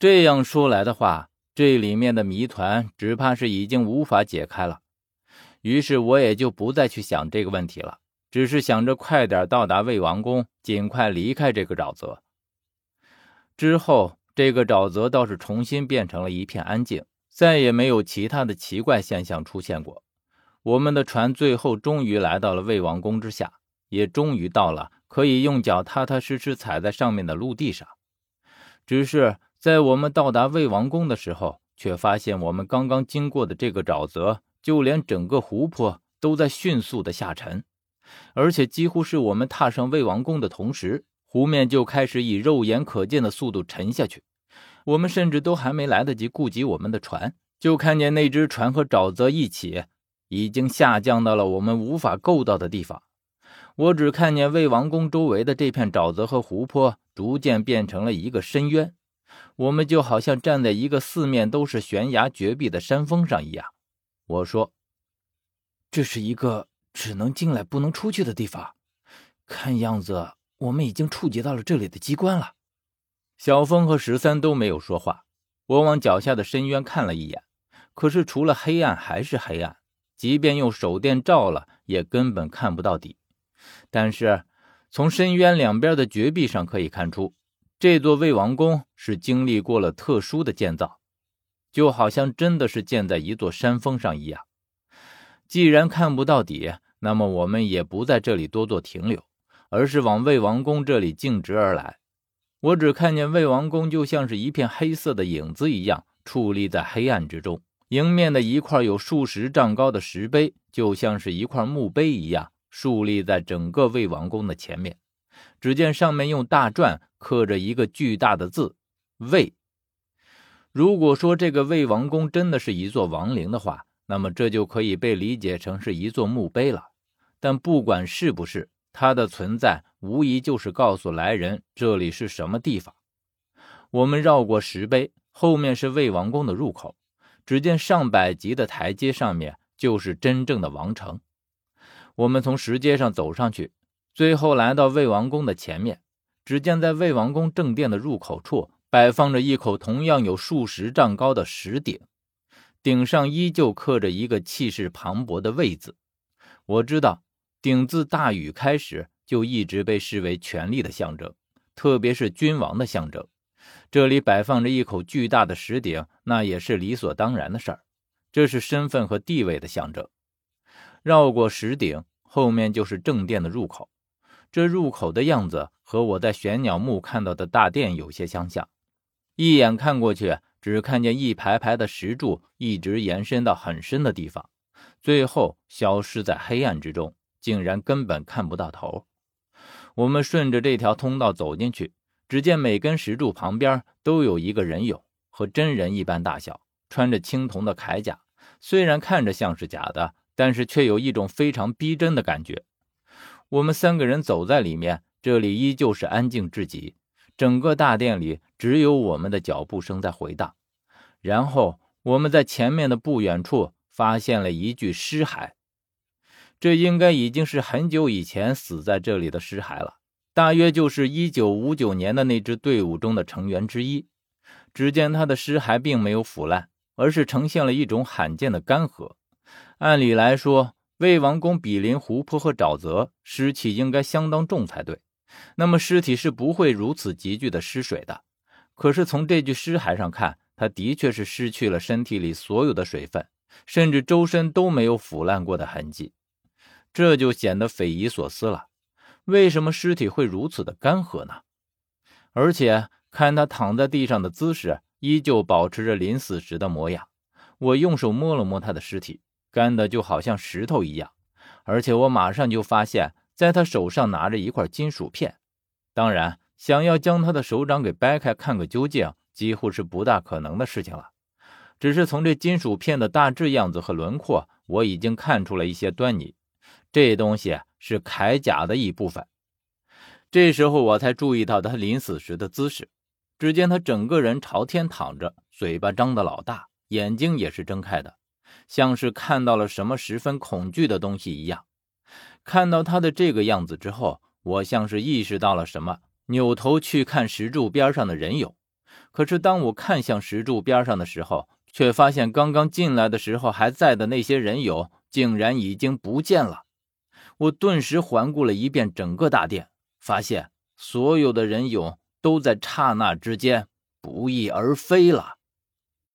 这样说来的话，这里面的谜团只怕是已经无法解开了。于是我也就不再去想这个问题了，只是想着快点到达魏王宫，尽快离开这个沼泽。之后，这个沼泽倒是重新变成了一片安静，再也没有其他的奇怪现象出现过。我们的船最后终于来到了魏王宫之下，也终于到了可以用脚踏踏实实踩在上面的陆地上。只是在我们到达魏王宫的时候，却发现我们刚刚经过的这个沼泽。就连整个湖泊都在迅速的下沉，而且几乎是我们踏上魏王宫的同时，湖面就开始以肉眼可见的速度沉下去。我们甚至都还没来得及顾及我们的船，就看见那只船和沼泽一起，已经下降到了我们无法够到的地方。我只看见魏王宫周围的这片沼泽和湖泊逐渐变成了一个深渊，我们就好像站在一个四面都是悬崖绝壁的山峰上一样。我说：“这是一个只能进来不能出去的地方，看样子我们已经触及到了这里的机关了。”小峰和十三都没有说话。我往脚下的深渊看了一眼，可是除了黑暗还是黑暗，即便用手电照了，也根本看不到底。但是从深渊两边的绝壁上可以看出，这座魏王宫是经历过了特殊的建造。就好像真的是建在一座山峰上一样。既然看不到底，那么我们也不在这里多做停留，而是往魏王宫这里径直而来。我只看见魏王宫就像是一片黑色的影子一样矗立在黑暗之中。迎面的一块有数十丈高的石碑，就像是一块墓碑一样竖立在整个魏王宫的前面。只见上面用大篆刻着一个巨大的字“魏”。如果说这个魏王宫真的是一座王陵的话，那么这就可以被理解成是一座墓碑了。但不管是不是，它的存在无疑就是告诉来人这里是什么地方。我们绕过石碑，后面是魏王宫的入口。只见上百级的台阶上面就是真正的王城。我们从石阶上走上去，最后来到魏王宫的前面。只见在魏王宫正殿的入口处。摆放着一口同样有数十丈高的石鼎，鼎上依旧刻着一个气势磅礴的“魏”字。我知道，鼎自大禹开始就一直被视为权力的象征，特别是君王的象征。这里摆放着一口巨大的石鼎，那也是理所当然的事儿。这是身份和地位的象征。绕过石鼎，后面就是正殿的入口。这入口的样子和我在玄鸟墓看到的大殿有些相像。一眼看过去，只看见一排排的石柱一直延伸到很深的地方，最后消失在黑暗之中，竟然根本看不到头。我们顺着这条通道走进去，只见每根石柱旁边都有一个人影，和真人一般大小，穿着青铜的铠甲。虽然看着像是假的，但是却有一种非常逼真的感觉。我们三个人走在里面，这里依旧是安静至极。整个大殿里只有我们的脚步声在回荡，然后我们在前面的不远处发现了一具尸骸，这应该已经是很久以前死在这里的尸骸了，大约就是一九五九年的那支队伍中的成员之一。只见他的尸骸并没有腐烂，而是呈现了一种罕见的干涸。按理来说，魏王宫比邻湖泊和沼泽，湿气应该相当重才对。那么尸体是不会如此急剧的失水的，可是从这具尸骸上看，他的确是失去了身体里所有的水分，甚至周身都没有腐烂过的痕迹，这就显得匪夷所思了。为什么尸体会如此的干涸呢？而且看他躺在地上的姿势，依旧保持着临死时的模样。我用手摸了摸他的尸体，干的就好像石头一样，而且我马上就发现。在他手上拿着一块金属片，当然，想要将他的手掌给掰开看个究竟，几乎是不大可能的事情了。只是从这金属片的大致样子和轮廓，我已经看出了一些端倪。这东西是铠甲的一部分。这时候我才注意到他临死时的姿势。只见他整个人朝天躺着，嘴巴张得老大，眼睛也是睁开的，像是看到了什么十分恐惧的东西一样。看到他的这个样子之后，我像是意识到了什么，扭头去看石柱边上的人影。可是当我看向石柱边上的时候，却发现刚刚进来的时候还在的那些人影，竟然已经不见了。我顿时环顾了一遍整个大殿，发现所有的人影都在刹那之间不翼而飞了。